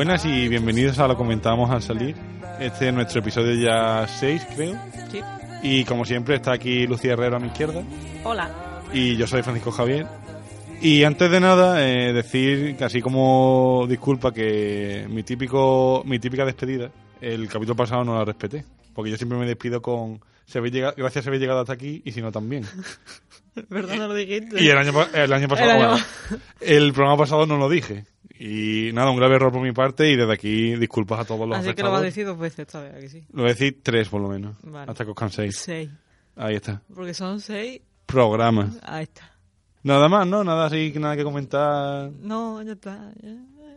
Buenas y bienvenidos a lo comentábamos al salir. Este es nuestro episodio ya 6, creo. Sí. Y como siempre está aquí Lucía Herrero a mi izquierda. Hola. Y yo soy Francisco Javier. Y antes de nada, eh, decir, casi como disculpa, que mi típico mi típica despedida, el capítulo pasado no la respeté. Porque yo siempre me despido con se habéis llegado, gracias por haber llegado hasta aquí y si no también. ¿Verdad no lo dijiste? Y el año, el año pasado, El año- bueno, el programa pasado no lo dije. Y nada, un grave error por mi parte y desde aquí disculpas a todos los Así que lo vas a afectados. decir dos veces esta vez, ¿a que sí? Lo voy a decir tres por lo menos. Vale. Hasta que os canséis. Seis. Ahí está. Porque son seis. Programa. Ahí está. Nada más, ¿no? Nada así, nada que comentar. No, ya está. ya.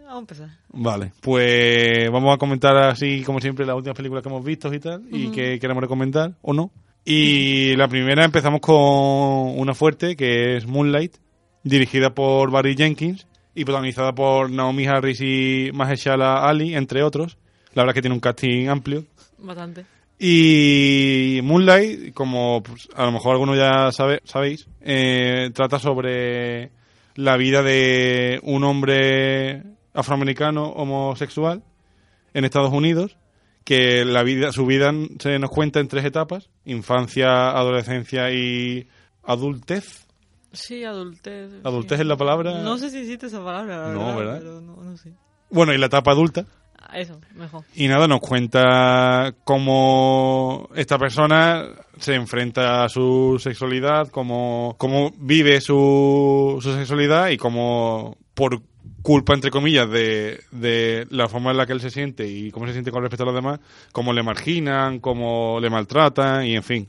Vamos a empezar. Vale, pues vamos a comentar así como siempre las últimas películas que hemos visto y tal, y que queremos recomendar o no. Y la primera empezamos con una fuerte que es Moonlight, dirigida por Barry Jenkins y protagonizada por Naomi Harris y Mahershala Ali, entre otros. La verdad es que tiene un casting amplio. Bastante. Y Moonlight, como pues, a lo mejor algunos ya sabe, sabéis, eh, trata sobre la vida de un hombre afroamericano homosexual en Estados Unidos, que la vida, su vida se nos cuenta en tres etapas, infancia, adolescencia y adultez. Sí, adultez. ¿Adultez sí. es la palabra? No sé si existe esa palabra. la No, ¿verdad? Pero no, no sé. Bueno, y la etapa adulta. Ah, Eso, mejor. Y nada, nos cuenta cómo esta persona se enfrenta a su sexualidad, cómo, cómo vive su, su sexualidad y cómo, por culpa, entre comillas, de, de la forma en la que él se siente y cómo se siente con respecto a los demás, cómo le marginan, cómo le maltratan y, en fin,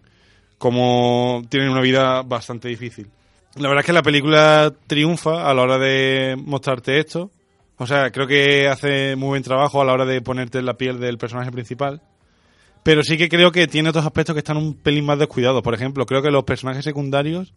cómo tienen una vida bastante difícil. La verdad es que la película triunfa a la hora de mostrarte esto. O sea, creo que hace muy buen trabajo a la hora de ponerte en la piel del personaje principal. Pero sí que creo que tiene otros aspectos que están un pelín más descuidados. Por ejemplo, creo que los personajes secundarios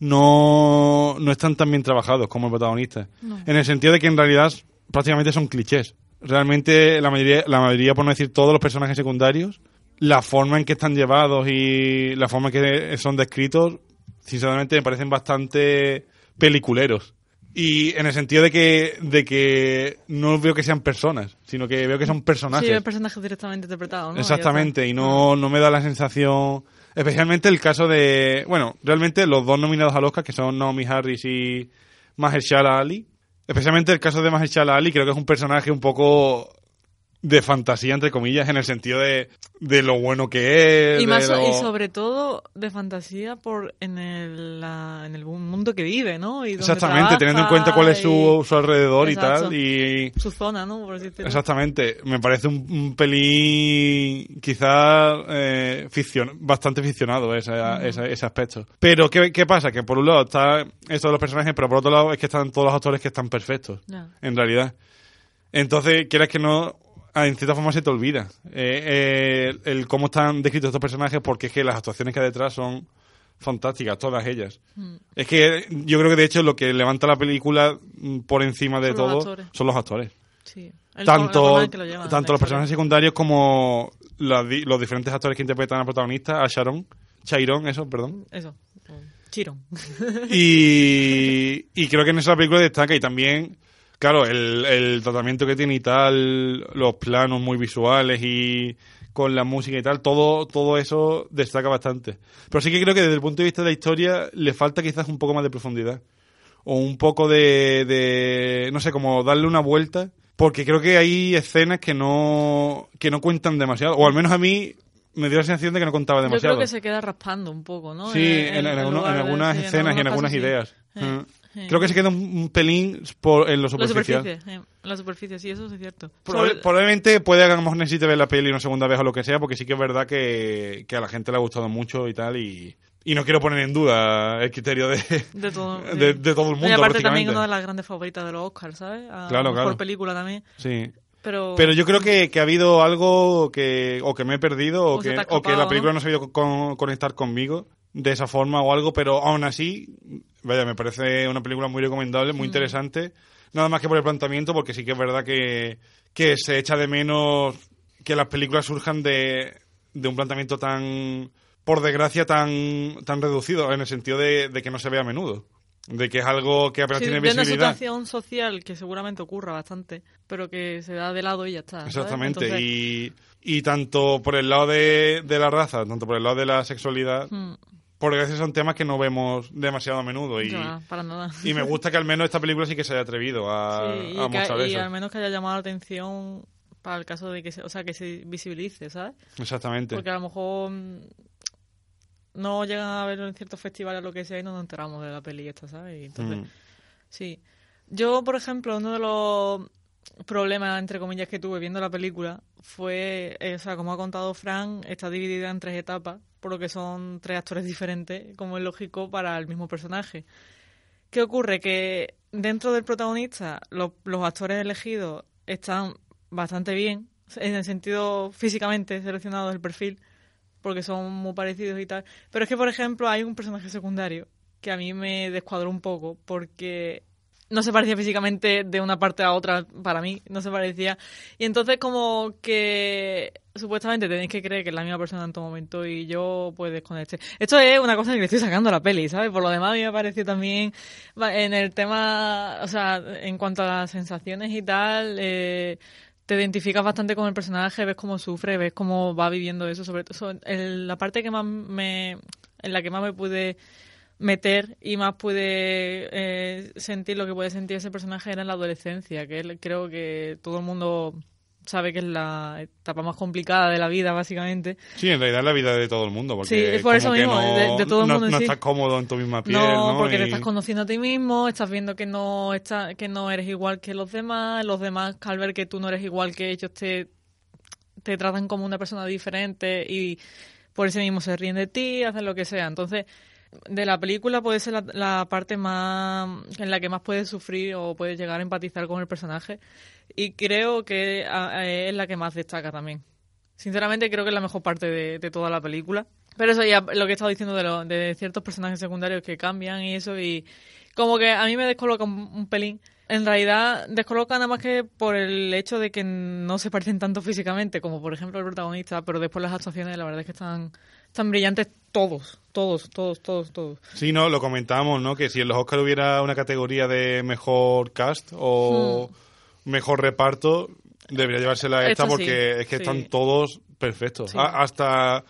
no, no están tan bien trabajados como el protagonista. En el sentido de que en realidad prácticamente son clichés. Realmente la mayoría, la mayoría, por no decir todos los personajes secundarios, la forma en que están llevados y la forma en que son descritos, sinceramente me parecen bastante peliculeros. Y en el sentido de que, de que no veo que sean personas, sino que veo que son personajes. Sí, el personaje directamente interpretado, ¿no? Exactamente, y no, no me da la sensación. Especialmente el caso de. Bueno, realmente los dos nominados al Oscar, que son Naomi Harris y Mahershala Ali. Especialmente el caso de Mahershala Ali, creo que es un personaje un poco de fantasía, entre comillas, en el sentido de, de lo bueno que es. Y, más, lo- y sobre todo de fantasía por en el, la- en el mundo que vive, ¿no? Y Exactamente, teniendo en cuenta cuál es su, y su alrededor Exacto. y tal. Y, su zona, ¿no? Por. Exactamente, me parece un, un pelín quizás eh, ficcion- bastante ficcionado ese, ese, ese aspecto. Pero ¿qué, ¿qué pasa? Que por un lado está esto de los personajes, pero por otro lado es que están todos los actores que están perfectos, en realidad. Entonces, quieras que no, ah, en cierta forma se te olvida eh, eh, el cómo están descritos estos personajes porque es que las actuaciones que hay detrás son fantásticas, todas ellas. Mm. Es que yo creo que de hecho lo que levanta la película mm, por encima de Son todo son los actores Sí. El- tanto, lo llevan, tanto los personajes secundarios como los diferentes actores que interpretan al protagonista, a Sharon, Chiron, eso, perdón. Eso. Chiron. Y, y creo que en esa película destaca y también, claro, el, el tratamiento que tiene y tal, los planos muy visuales y con la música y tal, todo, todo eso destaca bastante. Pero sí que creo que desde el punto de vista de la historia le falta quizás un poco más de profundidad. O un poco de, de no sé, como darle una vuelta porque creo que hay escenas que no, que no cuentan demasiado, o al menos a mí me dio la sensación de que no contaba Yo demasiado. creo que se queda raspando un poco, ¿no? Sí, en, algunas sí, en escenas y en algunas sí. ideas. Eh, Mm. Creo que se queda un, pelín por, en lo La superficial. superficie, eh, la superficie, sí, eso es cierto. Probablemente puede que a lo mejor necesite ver la peli una segunda vez o lo que sea, porque sí que es verdad que, que a la gente le ha gustado mucho y tal, y, y no quiero poner en duda el criterio de, de todo, de, sí. de todo el mundo. y aparte también una de las grandes favoritas de los Oscars, ¿sabes? A Claro, mejor claro. película también. Sí. Pero, Pero yo creo que, que ha habido algo que o que me he perdido o, O se que, o que la película ¿no? no, ha con- conectar conmigo de esa forma o algo, pero aún así, vaya, me parece una película muy recomendable, Mm. muy interesante. Nada más que por el planteamiento, porque sí que es verdad que, que se echa de menos que las películas surjan de, de un planteamiento tan, por desgracia, tan, tan reducido, en el sentido de, de que no se ve a menudo. De que es algo que apenas sí, tiene de una visibilidad. situación social que seguramente ocurra bastante, pero que se da de lado y ya está. ¿sabes? Exactamente, Entonces, y, y tanto por el lado de, de la raza, tanto por el lado de la sexualidad, mm, porque a veces son temas que no vemos demasiado a menudo y, ya, para nada. y me gusta que al menos esta película sí que se haya atrevido a, Sí, y, a que- y al menos que haya llamado la atención para el caso de que se, o sea, que se visibilice, ¿sabes? Exactamente. Porque a lo mejor mm, no llegan a verlo en ciertos festivales o lo que sea y no nos enteramos de la peli esta, ¿sabes? Y entonces, Mm. sí. Yo, por ejemplo, uno de los problemas, entre comillas, que tuve viendo la película fue, eh, o sea, como ha contado Fran, está dividida en tres etapas, por lo que son tres actores diferentes, como es lógico para el mismo personaje. ¿Qué ocurre? Que dentro del protagonista los, actores elegidos están bastante bien, en el sentido físicamente seleccionado del perfil, porque son muy parecidos y tal. Pero es que, por ejemplo, hay un personaje secundario que a mí me descuadró un poco, porque no se parecía físicamente de una parte a otra para mí, no se parecía. Y entonces como que supuestamente tenéis que creer que es la misma persona en todo momento y yo pues desconecté. Esto es una cosa que le estoy sacando a la peli, ¿sabes? Por lo demás a mí me pareció también en el tema, o sea, en cuanto a las sensaciones y tal, eh, te identificas bastante con el personaje, ves cómo sufre, ves cómo va viviendo eso, sobre todo la parte que más me, en la que más me pude meter y más pude eh, sentir lo que puede sentir ese personaje era en la adolescencia, que él- creo que todo el mundo sabe que es la etapa más complicada de la vida, básicamente. Sí, en realidad es la vida de todo el mundo, porque Sí, es por eso mismo, no, de- de todo el no- mundo no sí. estás cómodo en tu misma piel, no, ¿no? porque te Y- estás conociendo a ti mismo, estás viendo que no está, que no eres igual que los demás, los demás al ver que tú no eres igual que ellos te, te tratan como una persona diferente y por eso mismo se ríen de ti, hacen lo que sea. Entonces, de la película puede ser la, la parte más en la que más puedes sufrir o puedes llegar a empatizar con el personaje y creo que es la que más destaca también. Sinceramente creo que es la mejor parte de, de toda la película. Pero eso ya lo que he estado diciendo de, lo- de ciertos personajes secundarios que cambian y eso y como que a mí me descoloca un, un pelín. En realidad descoloca nada más que por el hecho de que no se parecen tanto físicamente como por ejemplo el protagonista, pero después las actuaciones la verdad es que están, están brillantes todos, todos, todos, todos, todos. Sí, no, lo comentamos, ¿no? Que si en los Oscar hubiera una categoría de mejor cast o mejor reparto, debería llevársela esta Esta sí, porque es que sí. están todos perfectos. Sí. Hasta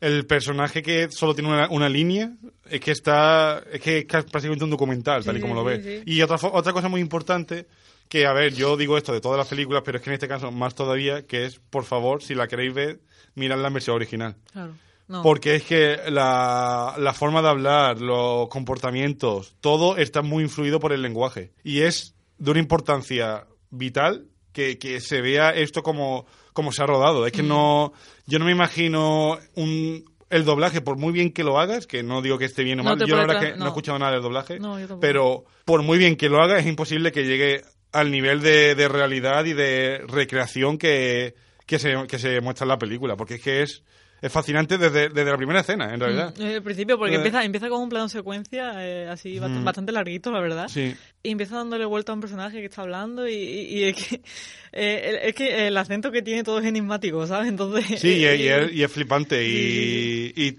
el personaje que solo tiene una, una línea es que está es que es prácticamente un documental, tal y como lo ves. Y otra otra cosa muy importante que a ver, yo digo esto de todas las películas, pero es que en este caso más todavía que es, por favor, si la queréis ver, mirad la versión original. Claro. No. Porque es que la, la forma de hablar, los comportamientos, todo está muy influido por el lenguaje. Y es de una importancia vital que, que se vea esto como, como se ha rodado. Es que Mm. no. Yo no me imagino un. El doblaje, por muy bien que lo hagas, que no digo que esté bien o No mal, yo la verdad que no. he escuchado nada del doblaje, No, pero por muy bien que lo haga, es imposible que llegue al nivel de, de realidad y de recreación que, que, se, que se muestra en la película, porque es que es, es fascinante desde, desde la primera escena, en realidad. Mm, Al principio, porque empieza, empieza con un plano secuencia eh, así Mm. bastante larguito, la verdad. Sí. Y empieza dándole vuelta a un personaje que está hablando y, y- y es, que, eh, es que el acento que tiene todo es enigmático, ¿sabes? Entonces... Sí, y, eh, es- y es, y es flipante. Y,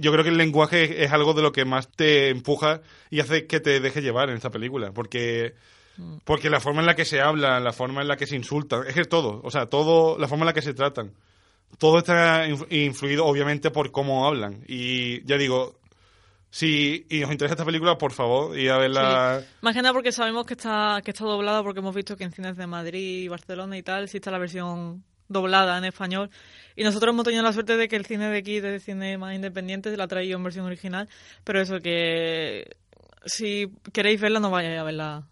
yo creo que el lenguaje es, algo de lo que más te empuja y hace que te deje llevar en esta película. Porque, porque la forma en la que se habla, la forma en la que se insultan, es que es todo. O sea, todo, la forma en la que se tratan. Todo está inf- influido, obviamente, por cómo hablan. Y ya digo, Si y os interesa esta película, por favor, y a verla. Sí. Más que nada porque sabemos que está, que está doblada, porque hemos visto que en cines de Madrid, Barcelona y tal, sí está la versión doblada en español. Y nosotros hemos tenido la suerte de que el cine de aquí, de cine más independiente, se la ha traído en versión original. Pero eso que si queréis verla, no vayáis a verla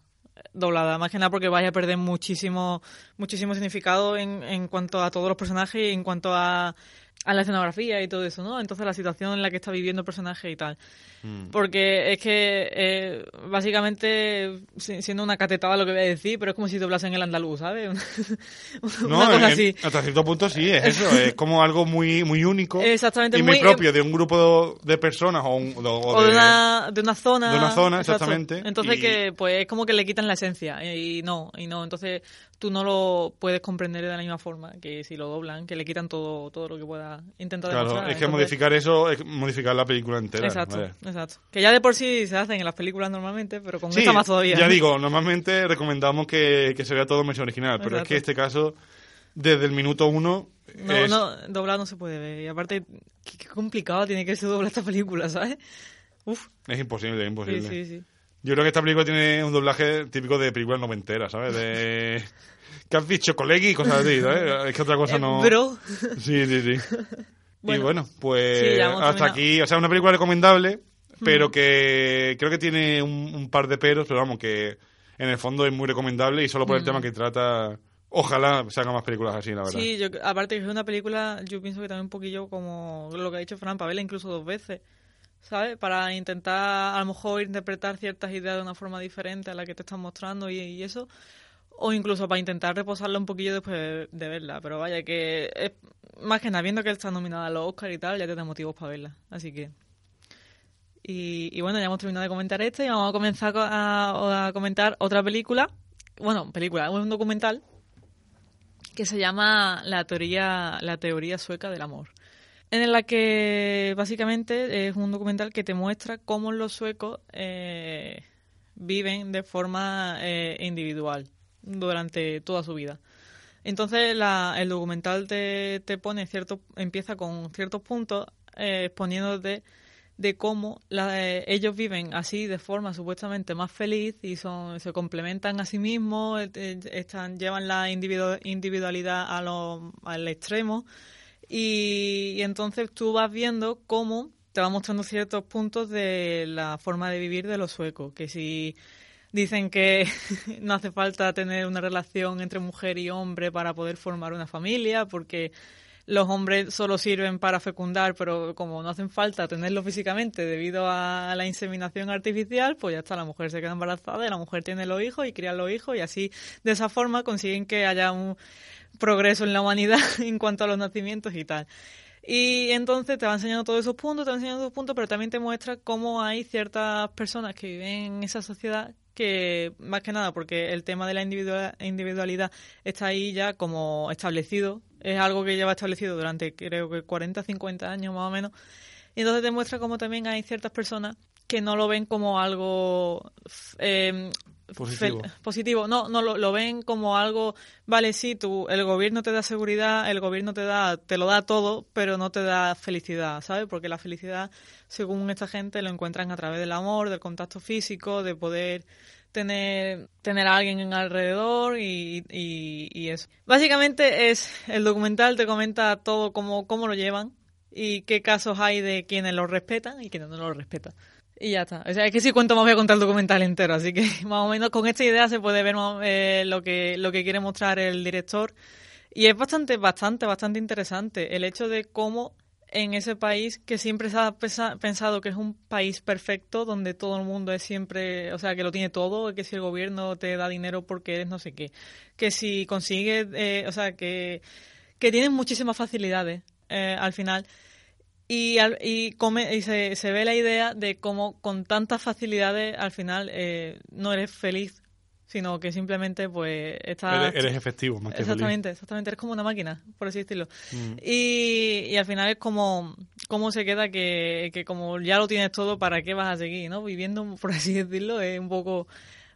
doblada, más que nada porque vais a perder muchísimo, muchísimo significado en, en cuanto a todos los personajes y en cuanto a, a la escenografía y todo eso, ¿no? Entonces la situación en la que está viviendo el personaje y tal. Mm. Porque es que eh, básicamente, si- siendo una catetada lo que voy a decir, pero es como si doblasen el andaluz, ¿sabes? una No, cosa en- así. hasta cierto punto sí, es eso. es como algo muy, muy único. Exactamente, Y muy muy- propio de un grupo de personas o, un- o O de, una, de una zona. de una zona, exacto. exactamente, Entonces y- que pues es como que le quitan la esencia y no, y no. Entonces tú no lo puedes comprender de la misma forma que si lo doblan, que le quitan todo, todo lo que pueda intentar Claro, demostrar. es que Entonces- modificar eso es modificar la película entera. Exacto, vaya. exacto. Que ya de por sí se hacen en las películas normalmente, pero con Sí, esta más todavía. ya digo, normalmente recomendamos que, que se vea todo en versión original, pero es que este caso, desde el minuto uno, No, es- no, doblado no se puede ver. Y aparte, qué, qué complicado tiene que ser doblar esta película, ¿sabes? Uf, es imposible, es sí, imposible. sí, sí. Yo creo que esta película tiene un doblaje típico de películas noventeras, ¿sabes? De... ¿Qué has dicho, colegui? Y cosas así, ¿sabes? Es que otra cosa Eh, no... Bro, Sí, sí, sí. y Bueno. pues Sí, hasta aquí, o sea, una película recomendable, pero que creo que tiene un, un par de peros, pero vamos, que en el fondo es muy recomendable y solo por el tema que trata, ojalá se hagan más películas así, la verdad. Sí, yo, aparte que es una película, yo pienso que también un poquillo como lo que ha dicho Fran, para verla incluso dos veces, ¿sabes? Para intentar a lo mejor interpretar ciertas ideas de una forma diferente a la que te están mostrando y, eso. O incluso para intentar reposarla un poquillo después de, verla. Pero vaya, que es, más que nada, viendo que está nominada a los Oscar y tal, ya te da motivos para verla. Así que... Y, bueno, ya hemos terminado de comentar este y vamos a comenzar co- a, a comentar otra película. Bueno, película, un documental que se llama la teoría la teoría sueca del amor en la que básicamente es un documental que te muestra cómo los suecos eh, viven de forma eh, individual durante toda su vida. Entonces la- el documental te, te pone cierto empieza con ciertos puntos eh, exponiéndote de cómo la- eh, ellos viven así de forma supuestamente más feliz y son se complementan a sí mismos eh, están llevan la individu- individualidad a lo- al extremo y, y entonces tú vas viendo cómo te va mostrando ciertos puntos de la forma de vivir de los suecos que si dicen que no hace falta tener una relación entre mujer y hombre para poder formar una familia porque los hombres solo sirven para fecundar, pero como no hacen falta tenerlo físicamente debido a la inseminación artificial, pues ya está, la mujer se queda embarazada y la mujer tiene los hijos y cría los hijos y así de esa forma consiguen que haya un progreso en la humanidad en cuanto a los nacimientos y tal. Y entonces te va enseñando todos esos puntos, te va enseñando esos puntos, pero también te muestra cómo hay ciertas personas que viven en esa sociedad que, más que nada, porque el tema de la individua- individualidad está ahí ya como establecido, es algo que lleva establecido durante creo que 40, 50 años más o menos, y entonces te muestra cómo también hay ciertas personas que no lo ven como algo eh, positivo. No, no lo, lo ven como algo, vale, sí, tú, el gobierno te da seguridad, el gobierno te da, te lo da todo, pero no te da felicidad, ¿sabes? Porque la felicidad, según esta gente, lo encuentran a través del amor, del contacto físico, de poder tener, tener a alguien en alrededor y, y, eso. Básicamente es, el documental te comenta todo cómo, cómo lo llevan y qué casos hay de quienes lo respetan y quienes no lo respetan. Y ya está. O sea, es que si cuento más voy a contar el documental entero, así que más o menos con esta idea se puede ver eh, lo que lo que quiere mostrar el director. Y es bastante, bastante, bastante interesante el hecho de cómo en ese país que siempre se ha pensado que es un país perfecto, donde todo el mundo es siempre, o sea, que lo tiene todo, que si el gobierno te da dinero porque eres no sé qué, que si consigues, eh, o sea, que, que tienes muchísimas facilidades eh, al final. Y, al- y, come- y se, se ve la idea de cómo con tantas facilidades al final eh, no eres feliz, sino que simplemente pues estás... Eres, eres efectivo, más que feliz. Exactamente, exactamente. Eres como una máquina, por así decirlo. Mm. Y, y al final es como, como se queda que, que como ya lo tienes todo, ¿para qué vas a seguir? ¿no? Viviendo, por así decirlo, es un poco...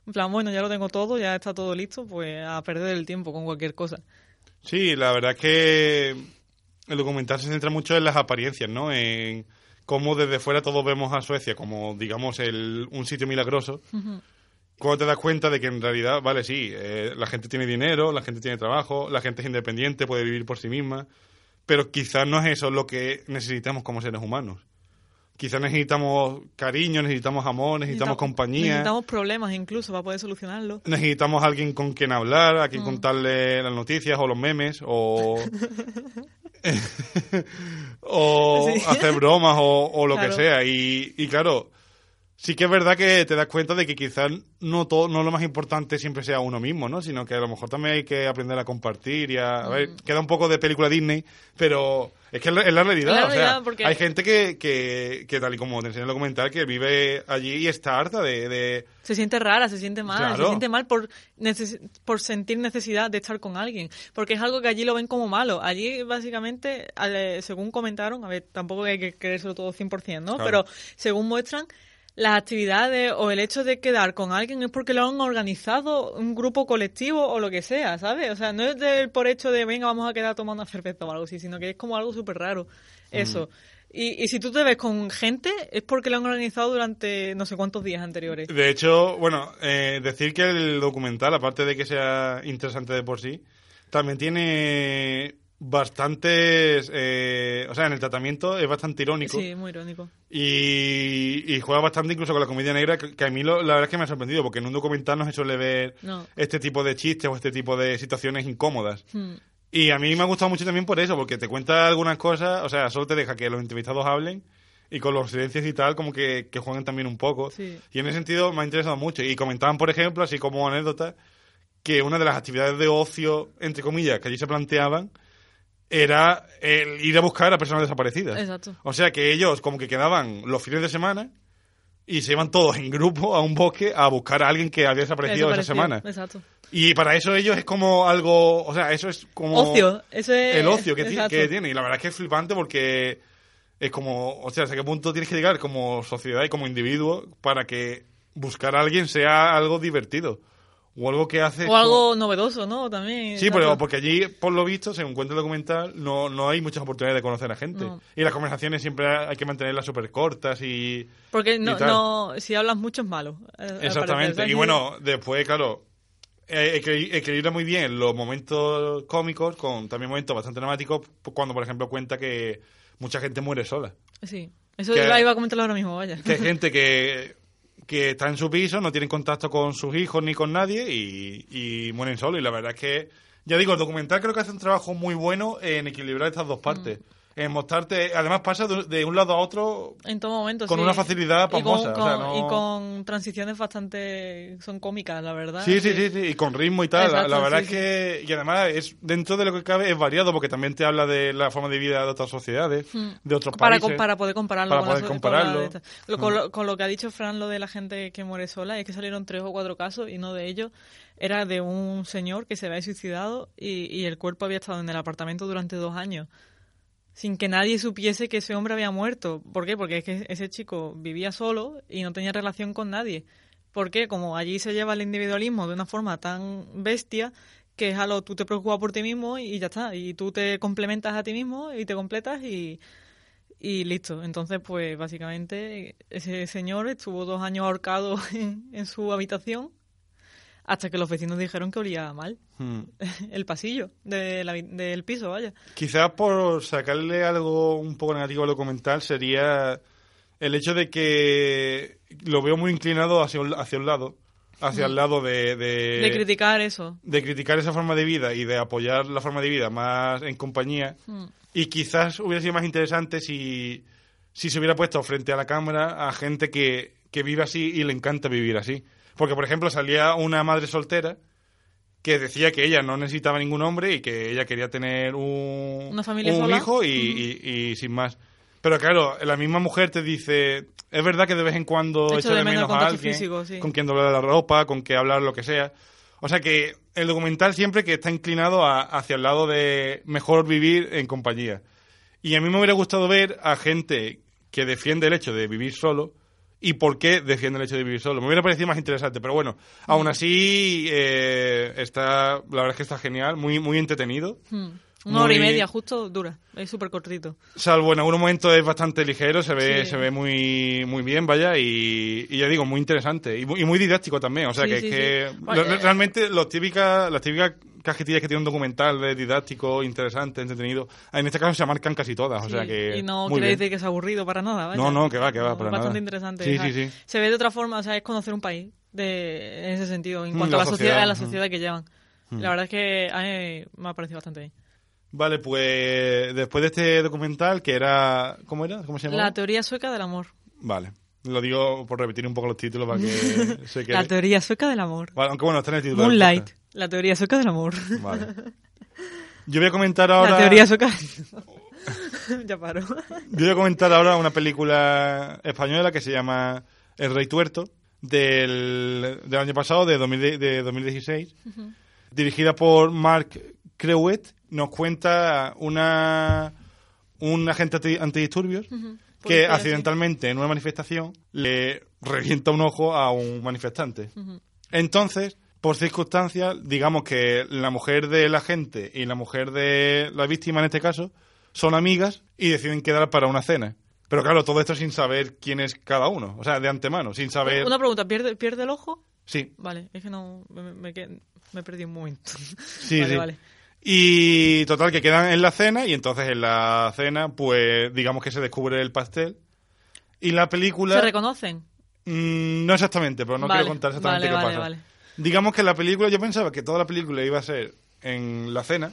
En plan, bueno, ya lo tengo todo, ya está todo listo, pues a perder el tiempo con cualquier cosa. Sí, la verdad es que el documental se centra mucho en las apariencias, ¿no? En cómo desde fuera todos vemos a Suecia como, digamos, el, un sitio milagroso, cuando te das cuenta de que en realidad, vale, sí, eh, la gente tiene dinero, la gente tiene trabajo, la gente es independiente, puede vivir por sí misma, pero quizás no es eso lo que necesitamos como seres humanos. Quizás necesitamos cariño, necesitamos amor, necesitamos compañía. Necesitamos problemas incluso para poder solucionarlo. Necesitamos alguien con quien hablar, a quien contarle las noticias o los memes o... o Sí. hacer bromas o, o lo Claro. que sea. Y, y claro, sí que es verdad que te das cuenta de que quizás no todo, no lo más importante siempre sea uno mismo, ¿no? Sino que a lo mejor también hay que aprender a compartir y a... a ver, queda un poco de película Disney, pero es que es la, es la realidad. La o sea, porque- hay gente que, que, que, tal y como te enseñé en el documental, que vive allí y está harta de... de Se siente rara, se siente mal, Claro. se siente mal por, neces- por sentir necesidad de estar con alguien, porque es algo que allí lo ven como malo. Allí, básicamente, al- eh, según comentaron, a ver, tampoco hay que creérselo todo 100%, ¿no? Claro. Pero según muestran, las actividades o el hecho de quedar con alguien es porque lo han organizado un grupo colectivo o lo que sea, ¿sabes? O sea, no es del- por hecho de, venga, vamos a quedar tomando una cerveza o algo así, sino que es como algo súper raro, eso. Y, y si tú te ves con gente, es porque lo han organizado durante no sé cuántos días anteriores. De hecho, bueno, eh, decir que el documental, aparte de que sea interesante de por sí, también tiene bastantes... eh, o sea, en el tratamiento es bastante irónico Sí, muy irónico. y, y juega bastante incluso con la comedia negra, que, que a mí lo- la verdad es que me ha sorprendido, porque en un documental no se suele ver No. este tipo de chistes o este tipo de situaciones incómodas. Hmm. Y a mí me ha gustado mucho también por eso, porque te cuenta algunas cosas, o sea, solo te deja que los entrevistados hablen y con los silencios y tal, como que, que jueguen también un poco. Sí. Y en ese sentido me ha interesado mucho. Y comentaban, por ejemplo, así como anécdota, que una de las actividades de ocio, entre comillas, que allí se planteaban, era el ir a buscar a personas desaparecidas. Exacto. O sea que ellos como que quedaban los fines de semana y se iban todos en grupo a un bosque a buscar a alguien que había desaparecido esa Desapareció, semana. Exacto. Y para eso ellos es como algo, o sea, eso es como Ocio. Eso es, el ocio que, que tiene. Y la verdad es que es flipante porque es como, o sea, hasta qué punto tienes que llegar como sociedad y como individuo para que buscar a alguien sea algo divertido. O algo que hace... O algo novedoso, ¿no? También. Sí, pero porque allí, por lo visto, según cuenta el documental, no, no hay muchas oportunidades de conocer a gente. No. Y las conversaciones siempre hay que mantenerlas súper cortas y... Porque no, y no, si hablas mucho es malo. eh, Exactamente. Y bueno, después, claro, equil- equilibra muy bien los momentos cómicos con también momentos bastante dramáticos cuando, por ejemplo, cuenta que mucha gente muere sola. Sí. Eso que- iba, iba a comentarlo ahora mismo, vaya. Que hay gente que, que está en su piso, no tienen contacto con sus hijos ni con nadie y, y mueren solos. Y la verdad es que, ya digo, el documental creo que hace un trabajo muy bueno en equilibrar estas dos partes. En mostrarte, además pasa de, un lado a otro En todo momento, Con sí. una facilidad Y con, pasmosa, o sea, con- no- y con transiciones bastante... Son cómicas, la verdad. Sí, sí, sí, sí, y con ritmo y tal. La- verdad sí, es que, y además, es dentro de lo que cabe, es variado porque también te habla de la forma de vida de otras sociedades, de otros Hmm. para, países. para poder compararlo para con, poder so- con compararlo. Hmm. la. Lo- con, lo, con lo que ha dicho Fran, lo de la gente que muere sola, es que salieron tres o cuatro casos y uno de ellos era de un señor que se había suicidado y, y el cuerpo había estado en el apartamento durante dos años sin que nadie supiese que ese hombre había muerto. ¿Por qué? Porque es que ese chico vivía solo y no tenía relación con nadie. ¿Por qué? Como allí se lleva el individualismo de una forma tan bestia que es algo, tú te preocupas por ti mismo y ya está. Y tú te complementas a ti mismo y te completas y, y listo. Entonces, pues básicamente ese señor estuvo dos años ahorcado en, en su habitación hasta que los vecinos dijeron que olía mal Hmm. el pasillo de la del piso, vaya. Quizás por sacarle algo un poco negativo al documental sería el hecho de que lo veo muy inclinado hacia un, hacia un lado, hacia el lado de, de, De criticar eso. de criticar esa forma de vida y de apoyar la forma de vida más en compañía. Mm. Y quizás hubiera sido más interesante si, si se hubiera puesto frente a la cámara a gente que, que vive así y le encanta vivir así. Porque, por ejemplo, salía una madre soltera que decía que ella no necesitaba ningún hombre y que ella quería tener un, Una familia un sola. hijo y, y- y sin más. Pero claro, la misma mujer te dice, es verdad que de vez en cuando echa de menos a alguien físico, sí. con quien doblar la ropa, con que hablar lo que sea. O sea que el documental siempre que está inclinado a- hacia el lado de mejor vivir en compañía. Y a mí me hubiera gustado ver a gente que defiende el hecho de vivir solo y por qué defiende el hecho de vivir solo. Me hubiera parecido más interesante, pero bueno, aún así eh, está, la verdad es que está genial, muy, muy entretenido. Mm. Una hora y media, justo dura. Es súper cortito. Salvo en algunos momentos es bastante ligero, se ve, Sí. se ve muy, muy bien, vaya, y, y ya digo, muy interesante. Y muy, y muy didáctico también. O sea Sí, que, sí, que sí. lo- Bueno, eh, realmente los típicas, las típicas cajetillas que tiene un documental de didáctico, interesante, entretenido, en este caso se marcan casi todas. O sea que. y no quiere decir que sea aburrido para nada. vaya. No, no, que va, que va, No, para es bastante nada. interesante. Sí, sí, sí. Se ve de otra forma, o sea, es conocer un país de, en ese sentido, en Mm, cuanto la a la sociedad, sociedad, a la mm. sociedad que llevan. La verdad es que a mí me ha parecido bastante bien. Vale, pues después de este documental, que era. ¿Cómo era? ¿Cómo se llama? La teoría sueca del amor. Vale. Lo digo por repetir un poco los títulos para que se quede. La teoría sueca del amor. Vale, aunque bueno, está en el título. Moonlight. La teoría sueca del amor. Vale. Yo voy a comentar ahora. La teoría sueca. ya paro. Yo voy a comentar ahora una película española que se llama El Rey Tuerto, del, del año pasado, de, 2000 de 2016, dirigida por Mark Creuet. Nos cuenta una un agente anti- antidisturbios que Policía, sí. accidentalmente en una manifestación le revienta un ojo a un manifestante. Entonces, por circunstancias, digamos que la mujer del agente y la mujer de la víctima en este caso son amigas y deciden quedar para una cena. Pero claro, todo esto sin saber quién es cada uno, o sea, de antemano, sin saber... Una pregunta, ¿pierde, ¿pierde el ojo? Sí, Vale, es que no. Me, me, me perdí un momento. sí, vale, sí. vale. Y total, que quedan en la cena y entonces en la cena, pues digamos que se descubre el pastel. Y la película... ¿Se reconocen? Mm, no exactamente, pero no Vale, quiero contar exactamente vale, qué vale, pasa. Digamos que la película, yo pensaba que toda la película iba a ser en la cena.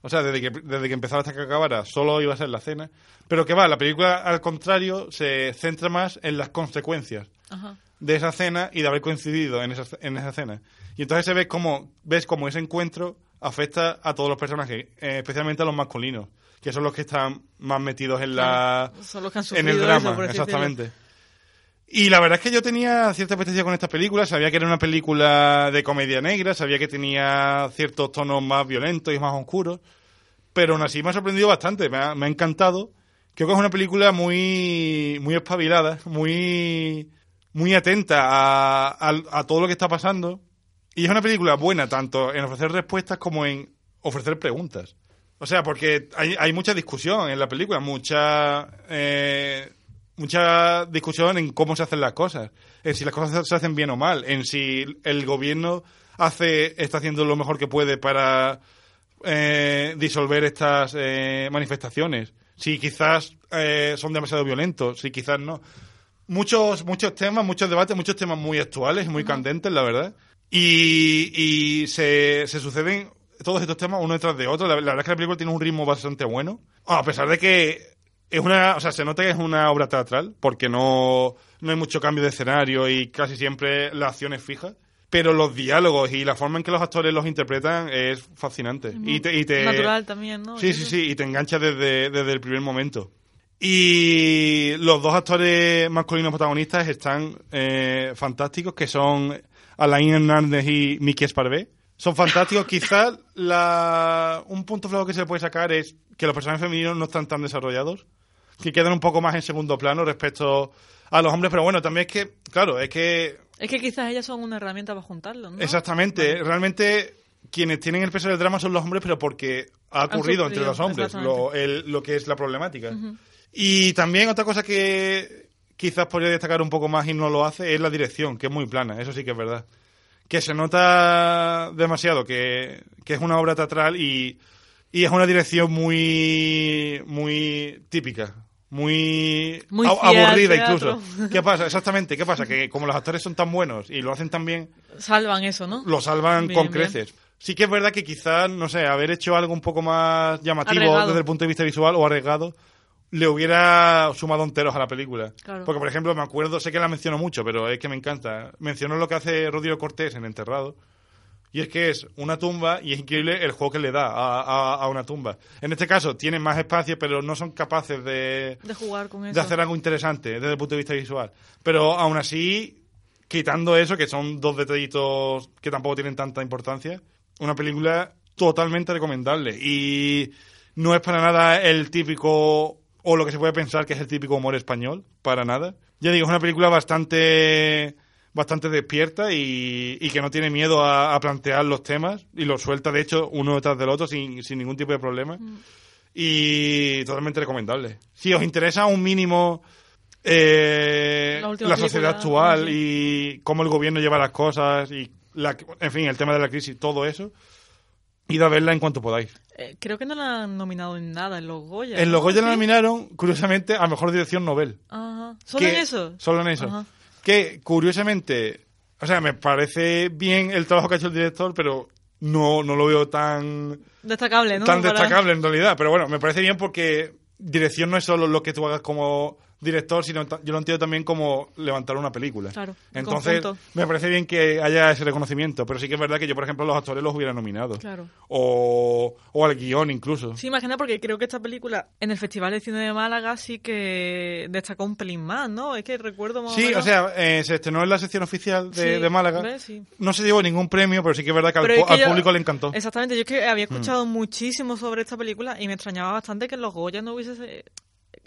O sea, desde que, desde que empezaba hasta que acabara, solo iba a ser la cena. Pero que va, la película, al contrario, se centra más en las consecuencias Ajá. de esa cena y de haber coincidido en esa, en esa cena. Y entonces se ve como, ves cómo ese encuentro afecta a todos los personajes, eh, especialmente a los masculinos, que son los que están más metidos en la Son los que han en el drama, eso, exactamente. Y la verdad es que yo tenía cierta apetiencia con esta película, sabía que era una película de comedia negra, sabía que tenía ciertos tonos más violentos y más oscuros, pero aún así me ha sorprendido bastante, me ha, me ha encantado. Creo que es una película muy, muy espabilada, muy, muy atenta a, a- a todo lo que está pasando. Y es una película buena tanto en ofrecer respuestas como en ofrecer preguntas. O sea, porque hay, hay mucha discusión en la película, mucha, eh, mucha discusión en cómo se hacen las cosas, en si las cosas se hacen bien o mal, en si el gobierno hace, está haciendo lo mejor que puede para eh, disolver estas eh, manifestaciones, si quizás eh, son demasiado violentos, si quizás no. Muchos, muchos temas, muchos debates, muchos temas muy actuales muy candentes, la verdad. Y, y se, se suceden todos estos temas uno detrás de otro. La, la verdad es que la película tiene un ritmo bastante bueno. A pesar de que es una, o sea, se nota que es una obra teatral, porque no, no hay mucho cambio de escenario y casi siempre la acción es fija. Pero los diálogos y la forma en que los actores los interpretan es fascinante. Y te, y te- Natural también, ¿no? Sí, sí, sí, y te engancha desde, desde el primer momento. Y los dos actores masculinos protagonistas están eh, fantásticos, que son Alain Hernández y Miki Esparvé. Son fantásticos. Quizás la... un punto flojo que se le puede sacar es que los personajes femeninos no están tan desarrollados, que quedan un poco más en segundo plano respecto a los hombres. Pero bueno, también es que, claro, es que Es que quizás ellas son una herramienta para juntarlos, ¿no? Exactamente. Realmente quienes tienen el peso del drama son los hombres, pero porque ha ocurrido entre los hombres lo, el- lo que es la problemática. Y también otra cosa que quizás podría destacar un poco más y no lo hace es la dirección, que es muy plana, eso sí que es verdad. Que se nota demasiado que, que es una obra teatral y, y es una dirección muy, muy típica. Muy, fiel aburrida incluso. ¿Qué pasa? Exactamente, ¿qué pasa? Que como los actores son tan buenos y lo hacen tan bien, Salvan eso, ¿no? lo salvan Bien, con bien. creces. Sí que es verdad que quizás, no sé, haber hecho algo un poco más llamativo desde el punto de vista visual o arriesgado, le hubiera sumado enteros a la película. Claro. Porque, por ejemplo, me acuerdo, sé que la menciono mucho, pero es que me encanta. Mencionó lo que hace Rodrigo Cortés en Enterrado. Y es que es una tumba y es increíble el juego que le da a, a- a una tumba. En este caso, tienen más espacio, pero no son capaces de, De jugar con eso. de hacer algo interesante desde el punto de vista visual. Pero aún así, quitando eso, que son dos detallitos que tampoco tienen tanta importancia, una película totalmente recomendable. Y no es para nada el típico, o lo que se puede pensar que es el típico humor español, para nada. Ya digo, es una película bastante bastante despierta y, y que no tiene miedo a, a plantear los temas y los suelta, de hecho, uno detrás del otro sin, sin ningún tipo de problema. Y totalmente recomendable. Si os interesa un mínimo eh, La sociedad actual y cómo el gobierno lleva las cosas y, la, en fin, el tema de la crisis, todo eso, id a verla en cuanto podáis. Eh, creo que no la han nominado en nada en los Goya. En los. Goya la nominaron, curiosamente, a Mejor Dirección Nobel. Ajá. ¿Solo que- en eso? Solo en eso. Ajá. Que, curiosamente, o sea, me parece bien el trabajo que ha hecho el director, pero no, no lo veo tan, Destacable, ¿no? tan Para- destacable en realidad. Pero bueno, me parece bien porque dirección no es solo lo que tú hagas como director, sino yo lo entiendo también como levantar una película. Claro, en Entonces, conjunto. me parece bien que haya ese reconocimiento, pero sí que es verdad que yo, por ejemplo, los actores los hubiera nominado. Claro. O, o al guion incluso. Sí, imagina porque creo que esta película en el Festival de Cine de Málaga sí que destacó un pelín más, ¿no? Es que recuerdo más Sí, menos- o sea, eh, se estrenó en la sección oficial de, Sí, de Málaga. No se llevó ningún premio, pero sí que es verdad que al, Pero es pu- que al yo- público le encantó. Exactamente, yo es que había Mm. escuchado muchísimo sobre esta película y me extrañaba bastante que en los Goya no hubiese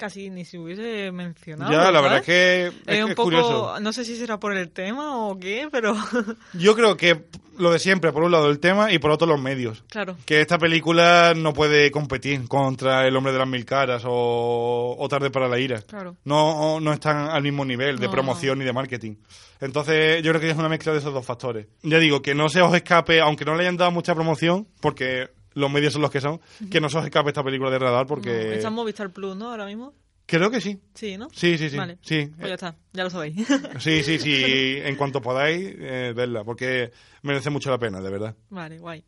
casi ni se hubiese mencionado. ya, la verdad es que es, un poco, curioso. no sé si será por el tema o qué, pero Yo creo que lo de siempre, por un lado el tema y por otro los medios. claro. Que esta película no puede competir contra El hombre de las mil caras o, o Tarde para la ira. Claro. No, no están al mismo nivel de No. promoción ni de marketing. Entonces, yo creo que es una mezcla de esos dos factores. Ya digo, que no se os escape, aunque no le hayan dado mucha promoción, porque los medios son los que son, que no se os escape esta película de radar, porque... No, está en Movistar Plus, ¿no? Ahora mismo. Creo que sí. Sí, ¿no? Sí, sí, sí. Vale. sí. Pues ya está, ya lo sabéis. Sí, sí, sí. En cuanto podáis, eh, verla, porque merece mucho la pena, de verdad. Vale, guay.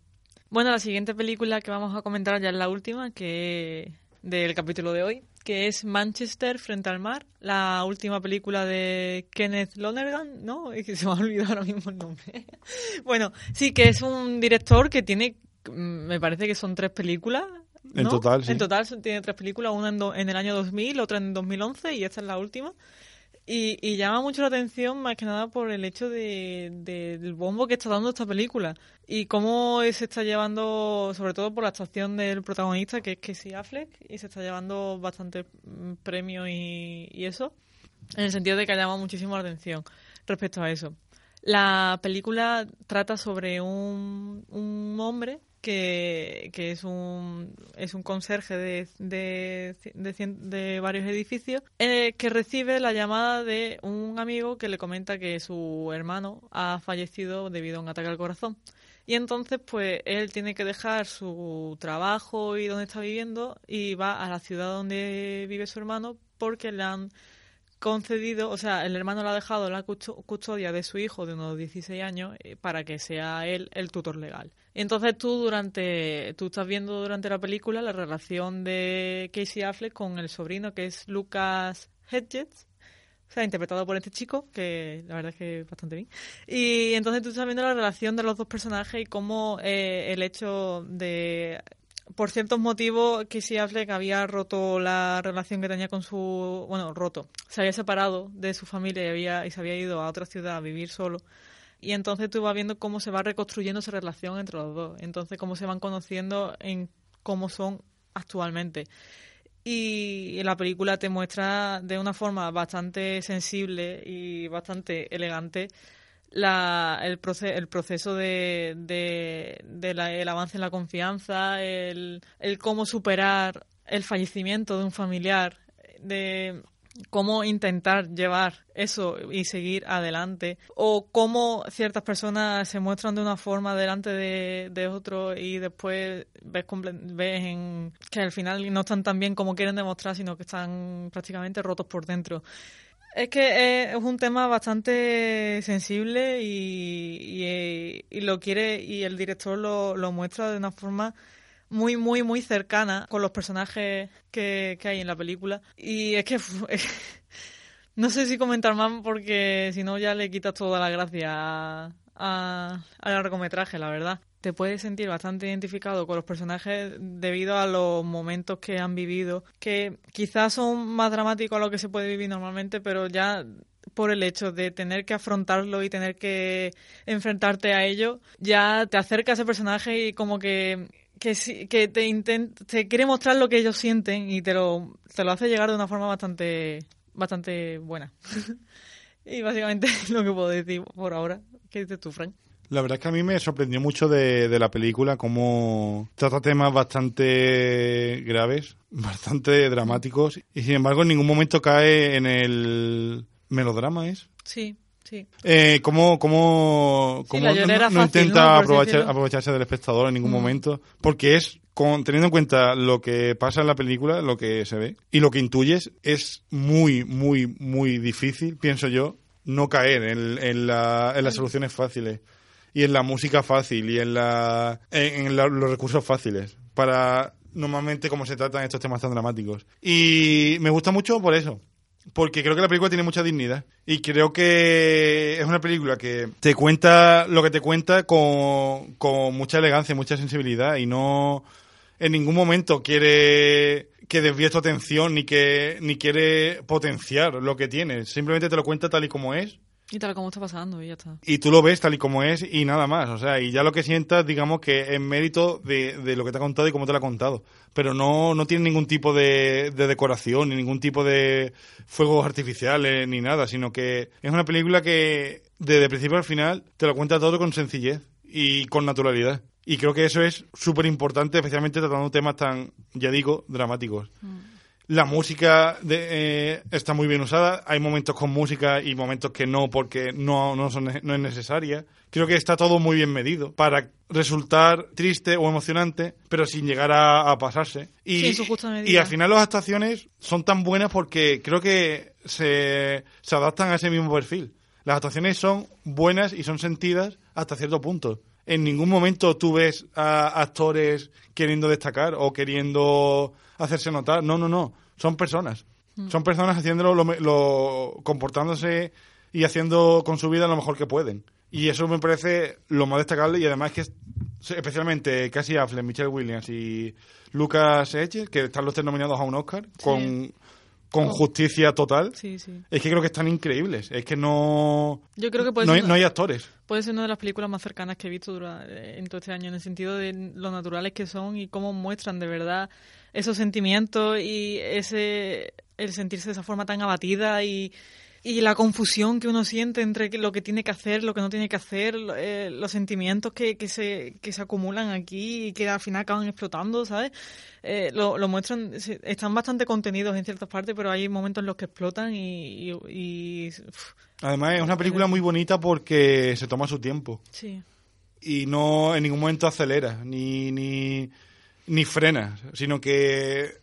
Bueno, la siguiente película que vamos a comentar ya es la última, que del capítulo de hoy, que es Manchester frente al mar, la última película de Kenneth Lonergan, ¿no? Es que se me ha olvidado ahora mismo el nombre. bueno, sí, que es un director que tiene, me parece que son tres películas. En total, sí. En total tiene tres películas, una en, do- en el año 2000, otra en 2011 y esta es la última. Y, y llama mucho la atención más que nada por el hecho de, de- del bombo que está dando esta película y cómo se está llevando, sobre todo por la actuación del protagonista que es Casey Affleck y se está llevando bastantes mm, premios y, y eso, en el sentido de que ha llamado muchísimo la atención respecto a eso. La película trata sobre un, un hombre que, que es un es un conserje de, de, de de varios edificios eh, que recibe la llamada de un amigo que le comenta que su hermano ha fallecido debido a un ataque al corazón. Y entonces, pues, él tiene que dejar su trabajo y donde está viviendo y va a la ciudad donde vive su hermano porque le han concedido, o sea, el hermano le ha dejado la custo- custodia de su hijo de unos 16 años eh, para que sea él el tutor legal. Entonces tú durante, tú estás viendo durante la película la relación de Casey Affleck con el sobrino que es Lucas Hedges, o sea, interpretado por este chico, que la verdad es que bastante bien. Y entonces tú estás viendo la relación de los dos personajes y cómo eh, el hecho de por ciertos motivos, Casey Affleck había roto la relación que tenía con su... Bueno, roto. Se había separado de su familia y, había, y se había ido a otra ciudad a vivir solo. Y entonces tú vas viendo cómo se va reconstruyendo esa relación entre los dos. Entonces cómo se van conociendo en cómo son actualmente. Y la película te muestra de una forma bastante sensible y bastante elegante la, el, proce- el proceso de, de, de la- el avance en la confianza, el, el cómo superar el fallecimiento de un familiar, de cómo intentar llevar eso y seguir adelante, o cómo ciertas personas se muestran de una forma delante de, de otro y después ves, en, que al final no están tan bien como quieren demostrar, sino que están prácticamente rotos por dentro. Es que es un tema bastante sensible y, y lo quiere y el director lo, lo muestra de una forma muy, muy, muy cercana con los personajes que, que hay en la película. Y es que no sé si comentar más porque si no ya le quitas toda la gracia a, a- al largometraje, la verdad. Te puedes sentir bastante identificado con los personajes debido a los momentos que han vivido, que quizás son más dramáticos a lo que se puede vivir normalmente, pero ya por el hecho de tener que afrontarlo y tener que enfrentarte a ello, ya te acerca a ese personaje y como que que, sí- que te te quiere mostrar lo que ellos sienten y te lo, te lo hace llegar de una forma bastante bastante buena. Y básicamente lo que puedo decir por ahora. ¿Qué dices tú, Frank? La verdad es que a mí me sorprendió mucho de, de la película cómo trata temas bastante graves, bastante dramáticos, y sin embargo en ningún momento cae en el melodrama, ¿es? Sí, sí. Eh, ¿Cómo, no, llorera no fácil, intenta aprovecharse del espectador en ningún Mm. momento? Porque es, con, teniendo en cuenta lo que pasa en la película, lo que se ve y lo que intuyes, es muy, muy, muy difícil, pienso yo, no caer en, en la- en las soluciones fáciles y en la música fácil y en, la, en, en la- los recursos fáciles para normalmente cómo se tratan estos temas tan dramáticos. Y me gusta mucho por eso. Porque creo que la película tiene mucha dignidad. Y creo que es una película que te cuenta lo que te cuenta con, con mucha elegancia, mucha sensibilidad. Y no en ningún momento quiere que desvíes tu atención ni que ni quiere potenciar lo que tienes. Simplemente te lo cuenta tal y como es Y tal como está pasando, y ya está. y tú lo ves tal y como es y nada más. O sea, y ya lo que sientas, digamos que es mérito de, de lo que te ha contado y cómo te lo ha contado. Pero no, no tiene ningún tipo de, de decoración, ni ningún tipo de fuegos artificiales, ni nada, sino que es una película que desde principio al final te lo cuenta todo con sencillez y con naturalidad. Y creo que eso es súper importante, especialmente tratando temas tan, ya digo, dramáticos. La música de- eh, está muy bien usada. Hay momentos con música y momentos que no, porque no, no, son, no es necesaria. Creo que está todo muy bien medido para resultar triste o emocionante, pero sin llegar a, a pasarse. Y, Sí, medida. y al final las actuaciones son tan buenas porque creo que se, se adaptan a ese mismo perfil. Las actuaciones son buenas y son sentidas hasta cierto punto. En ningún momento tú ves a actores queriendo destacar o queriendo hacerse notar. No, no, no. Son personas. Son personas haciéndolo, lo, lo- comportándose y haciendo con su vida lo mejor que pueden. Y eso me parece lo más destacable y además que es- especialmente Cassie Affleck, Michelle Williams y Lucas Edge, que están los tres nominados a un Oscar, con, con justicia total. Sí, sí. Es que creo que están increíbles. Es que no. Yo creo que puede no, hay, ser no hay actores. Puede ser una de las películas más cercanas que he visto durante, en todo este año, en el sentido de lo naturales que son y cómo muestran de verdad esos sentimientos y ese el sentirse de esa forma tan abatida y, y la confusión que uno siente entre lo que tiene que hacer, lo que no tiene que hacer, eh, los sentimientos que, que, se, que se acumulan aquí y que al final acaban explotando, ¿sabes? Eh, lo, lo muestran, están bastante contenidos en ciertas partes, pero hay momentos en los que explotan y... y- y- Además, es una película muy bonita porque se toma su tiempo. sí. y no en ningún momento acelera ni, ni, ni frena, sino que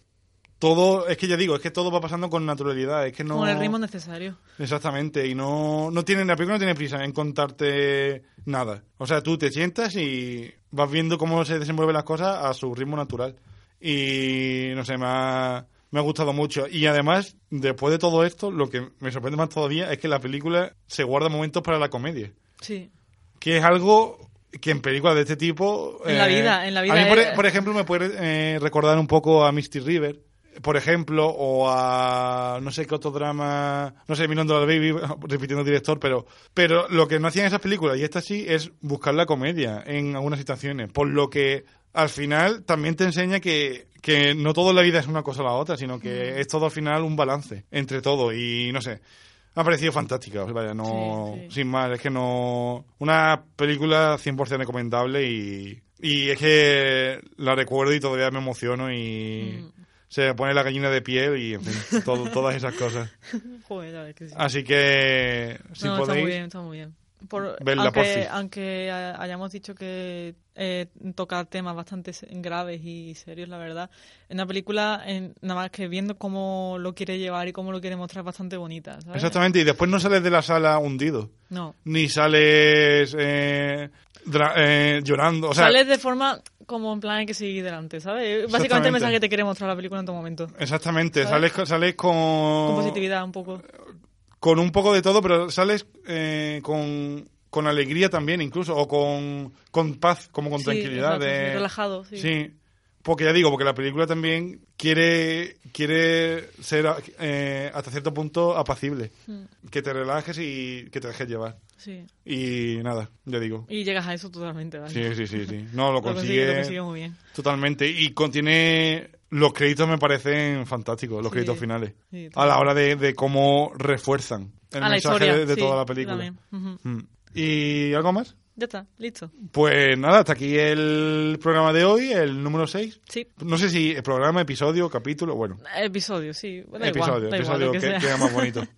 todo, es que ya digo, es que todo va pasando con naturalidad, es que no... Con el ritmo necesario. Exactamente, y no, no tiene, la película no tiene prisa en contarte nada. O sea, tú te sientas y vas viendo cómo se desenvuelven las cosas a su ritmo natural. Y no sé, me ha, me ha gustado mucho. Y además, después de todo esto, lo que me sorprende más todavía es que la película se guarda momentos para la comedia Sí. que es algo que en películas de este tipo... En la vida, en la vida A mí, por, es- por ejemplo, me puede eh, recordar un poco a Misty River, por ejemplo, o a no sé qué otro drama, no sé, Mirando al Baby, repitiendo director, pero pero lo que no hacían esas películas, y esta sí, es buscar la comedia en algunas situaciones, por lo que al final también te enseña que, que no todo en la vida es una cosa o la otra, sino Mm. que es todo al final un balance entre todo, y no sé... Me ha parecido fantástica, vaya, no, Sí, sí. sin más, es que no... Una película 100% recomendable y, y es que la recuerdo y todavía me emociono y Mm. se me pone la gallina de piel y, en fin, todo- todas esas cosas. Joder, ya ves que sí. Así que, si no, está muy bien, está muy bien. Por, Verla aunque, por aunque ha- hayamos dicho que eh, toca temas bastante graves y serios, la verdad, en una película, en, nada más que viendo cómo lo quiere llevar y cómo lo quiere mostrar, bastante bonita, ¿sabes? Exactamente, y después no sales de la sala hundido, No. ni sales eh, dra- eh, llorando, o sea... Sales de forma como en plan hay que seguir delante, ¿sabes? Básicamente el mensaje que te quiere mostrar la película en todo momento. Exactamente, ¿Sabes? sales, con- sales con... Con positividad un poco. Con un poco de todo, pero sales eh, con, con alegría también, incluso, o con, con paz, como con Sí, tranquilidad. exacto, de, sí, relajado, sí. Sí, porque ya digo, porque la película también quiere, quiere ser eh, hasta cierto punto apacible. Mm, Que te relajes y que te dejes llevar. sí. Y nada, ya digo. Y llegas a eso totalmente, ¿vale? Sí, sí, sí, sí. No, lo Lo consigue, consigue, lo consigue muy bien. totalmente. Y contiene... Los créditos me parecen fantásticos, los Sí. créditos finales. Sí, a la hora de, de cómo refuerzan el a mensaje historia de, de sí, toda la película. Mm. ¿Y algo más? Ya está, listo. Pues nada, hasta aquí el programa de hoy, el número 6. Sí, No sé si el programa, episodio, capítulo, bueno, episodio, sí. Da igual, episodio, da episodio que sea. queda más bonito.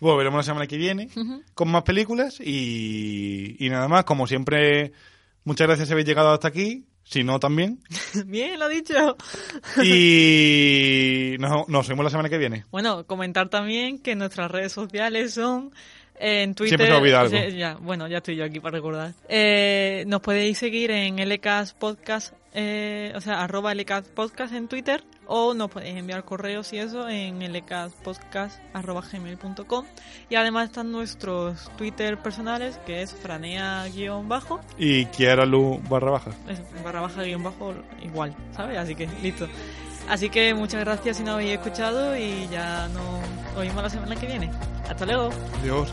Bueno, veremos la semana que viene con más películas y, y nada más. Como siempre, muchas gracias si habéis llegado hasta aquí. Si no, también. Bien, lo dicho. Y nos, nos vemos la semana que viene. Bueno, comentar también que nuestras redes sociales son eh, en Twitter. Siempre se olvida algo. Sí, ya, bueno, ya estoy yo aquí para recordar. Eh, nos podéis seguir en LCAS Podcast, eh, o sea, arroba LCAS Podcast en Twitter, o nos podéis enviar correos y eso en lcaspodcast.gmail.com. Y además están nuestros Twitter personales, que es franea-bajo, Y Kiara Lu barra baja. es barra baja guion bajo igual, ¿sabes? Así que listo. Así que muchas gracias si nos habéis escuchado y ya nos oímos la semana que viene. Hasta luego. Adiós.